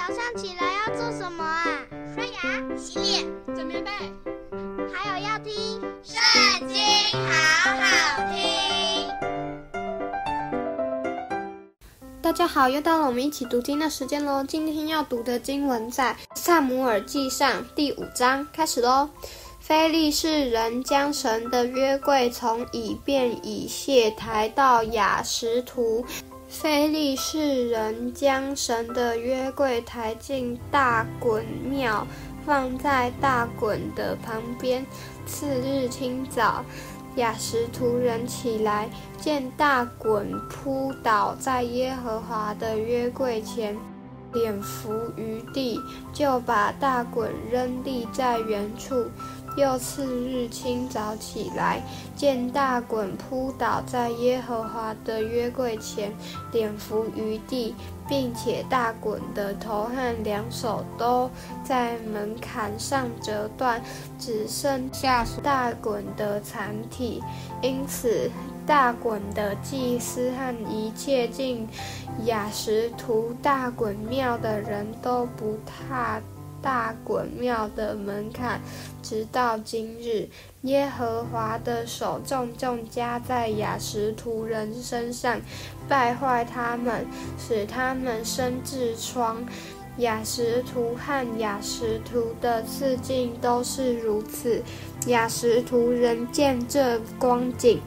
早上起来要做什么啊？刷牙、洗脸、整棉被，还有要听《圣经》，好好听。大家好，又到了我们一起读经的时间喽。今天要读的经文在《撒母耳记上》第五章，开始喽。非利士人将神的约柜从以便以谢抬到雅什图。非利士人将神的约柜抬进大衮庙，放在大衮的旁边。次日清早，雅实图人起来，见大衮扑倒在耶和华的约柜前，脸伏于地，就把大衮扔立在原处。又次日清早起来，见大衮扑倒在耶和华的约柜前，脸伏于地，并且大衮的头和两手都在门槛上折断，只剩下大衮的残体。因此，大衮的祭司和一切进亚什图大衮庙的人都不踏。大衮庙的门槛，直到今日，耶和华的手重重加在雅实图人身上，败坏他们，使他们生痔疮。雅实图和雅实图的四境都是如此。雅实图人见这光景，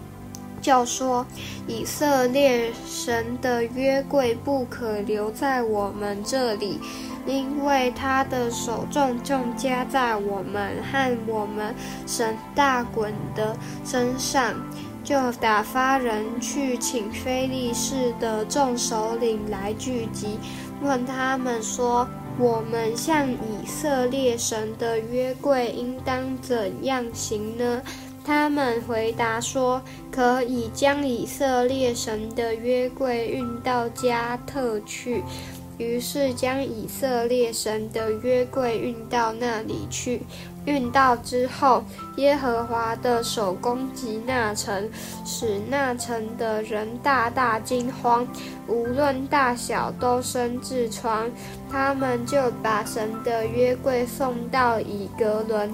就说：以色列神的约柜不可留在我们这里。因为他的手重重加在我们和我们神大衮的身上，就打发人去请非利士的众首领来聚集，问他们说：我们向以色列神的约柜应当怎样行呢？他们回答说：可以将以色列神的约柜运到加特去。于是将以色列神的约柜运到那里去。运到之后，耶和华的手攻击那城，使那城的人大大惊慌，无论大小都生痔疮。他们就把神的约柜送到以格伦。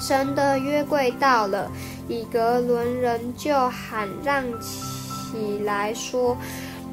神的约柜到了，以格伦人就喊嚷起来说。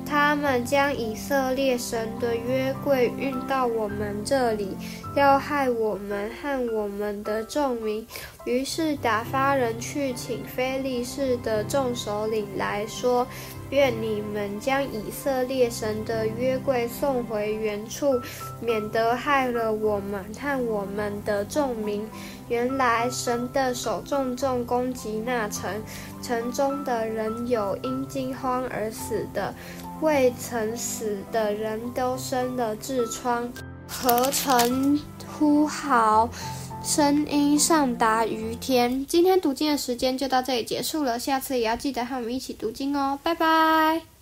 他们将以色列神的约柜运到我们这里，要害我们和我们的众民。于是打发人去请非利士的众首领来说：愿你们将以色列神的约柜送回原处，免得害了我们和我们的众民。原来神的手重重攻击那城，城中的人有因惊慌而死的。未曾死的人都生了痔疮，合成呼号，声音上达于天。今天读经的时间就到这里结束了，下次也要记得和我们一起读经哦，拜拜。